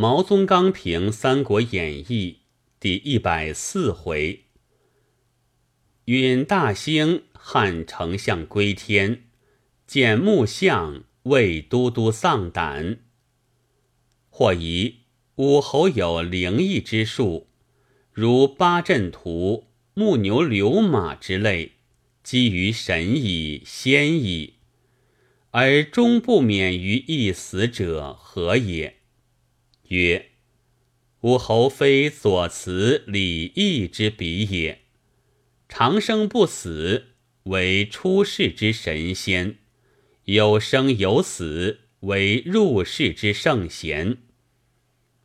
毛宗刚评《三国演义》第一百四回：允大兴汉丞相归天，见木相为都督丧胆。或疑武侯有灵异之术，如八阵图、木牛流马之类，基于神矣、仙矣，而终不免于一死者，何也？曰：武侯非左慈李义之比也。长生不死，为出世之神仙；有生有死，为入世之圣贤。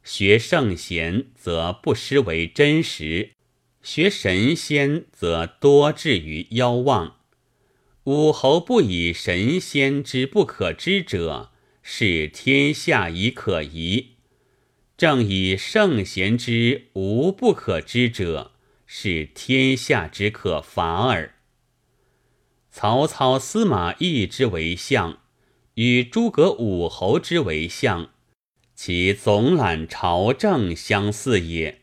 学圣贤，则不失为真实；学神仙，则多至于妖妄。武侯不以神仙之不可知者，是天下已可疑。正以圣贤之无不可知者，是天下之可伐耳。曹操、司马懿之为相，与诸葛武侯之为相，其总揽朝政相似也；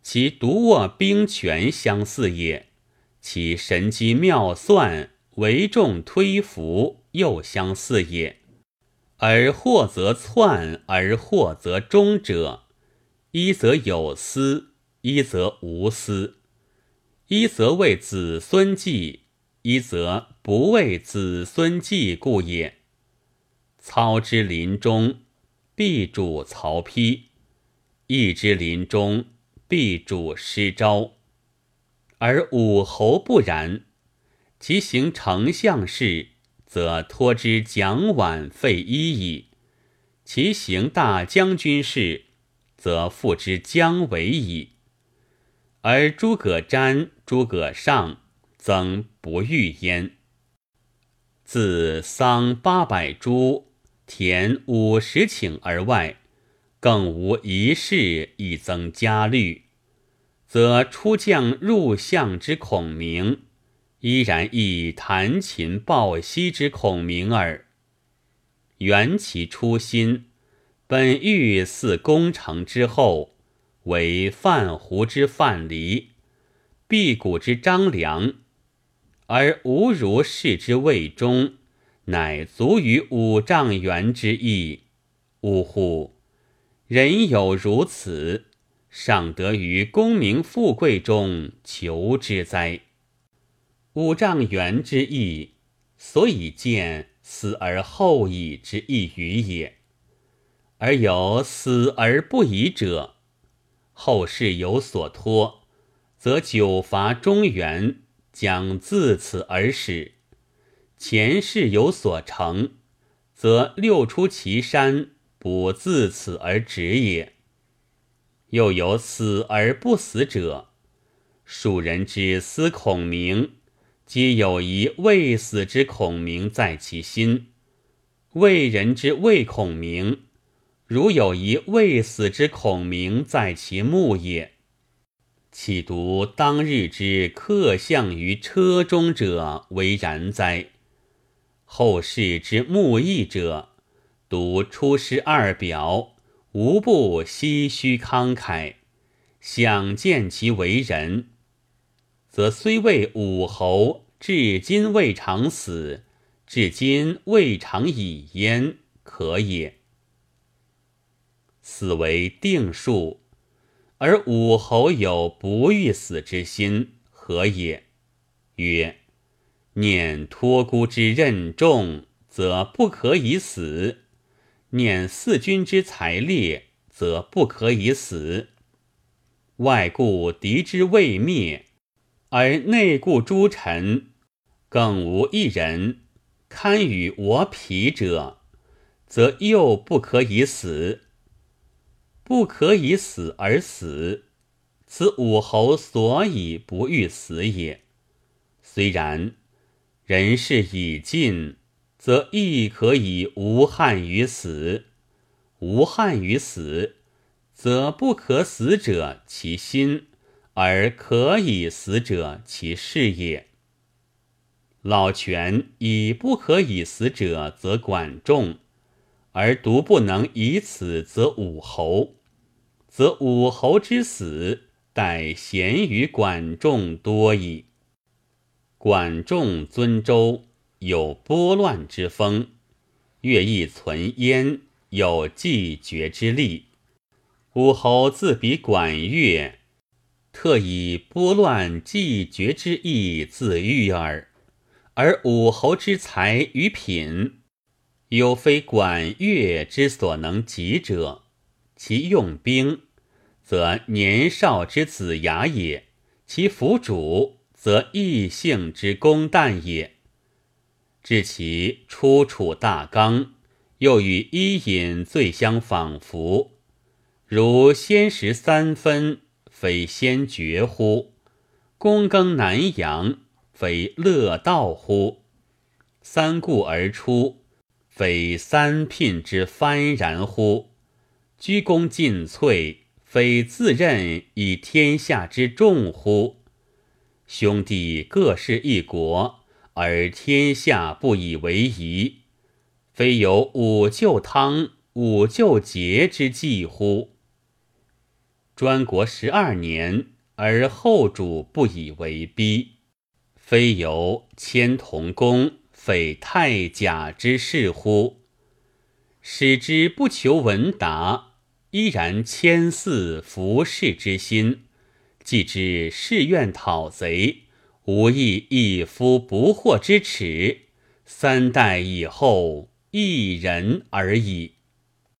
其独握兵权相似也；其神机妙算、为众推服又相似也。而或则篡，而或则忠者，一则有私，一则无私；一则为子孙计，一则不为子孙计故也。操之临终，必主曹丕；义之临终，必主施昭。而武侯不然，其行丞相事。则托之蒋琬、费祎矣；其行大将军事，则付之姜维矣。而诸葛瞻、诸葛尚，曾不遇焉。自丧八百株，田五十顷而外，更无一事以增加虑，则出将入相之孔明。依然亦弹琴抱膝之孔明耳。缘其初心，本欲似功成之后，为范胡之范蠡，辟谷之张良，而吾如是之未终，乃足于五丈原之意。呜呼！人有如此，尚得于功名富贵中求之哉？五丈原之意，所以见死而后已之意语也。而有死而不已者，后世有所托，则久伐中原，将自此而始；前世有所成，则六出祁山，不自此而止也。又有死而不死者，蜀人之思孔明。皆有一未死之孔明在其心，为人之未孔明，如有一未死之孔明在其目也。岂独当日之客相于车中者为然哉？后世之目义者，读出师二表，无不唏嘘慷慨，想见其为人。则虽谓武侯至今未尝死，至今未尝已焉，可也。死为定数，而武侯有不欲死之心，何也？曰：念托孤之任重，则不可以死；念四君之才烈，则不可以死。外故敌之未灭。而内顾诸臣，更无一人堪与我匹者，则又不可以死。不可以死而死，此武侯所以不欲死也。虽然，人事已尽，则亦可以无憾于死。无憾于死，则不可死者其心。而可以死者，其事也。老权以不可以死者，则管仲；而独不能以此则武侯，则武侯之死，待贤于管仲多矣。管仲尊周，有拨乱之风；乐毅存焉，有继绝之力。武侯自比管乐，特以拨乱既绝之意自喻耳。而武侯之才与品，有非管乐之所能及者。其用兵，则年少之子牙也；其辅主，则异姓之公旦也。至其出处大纲，又与伊尹最相仿佛。如先时三分，非先觉乎？躬耕南阳。非乐道乎？三顾而出，非三聘之幡然乎？鞠躬尽瘁，非自任以天下之重乎？兄弟各是一国，而天下不以为宜，非有五舅汤、五舅节之计乎？专国十二年，而后主不以为逼。非由迁同公匪太甲之事乎？使之不求闻达，依然迁祀服侍之心，既知誓愿讨贼，无益一夫不惑之耻。三代以后，一人而已。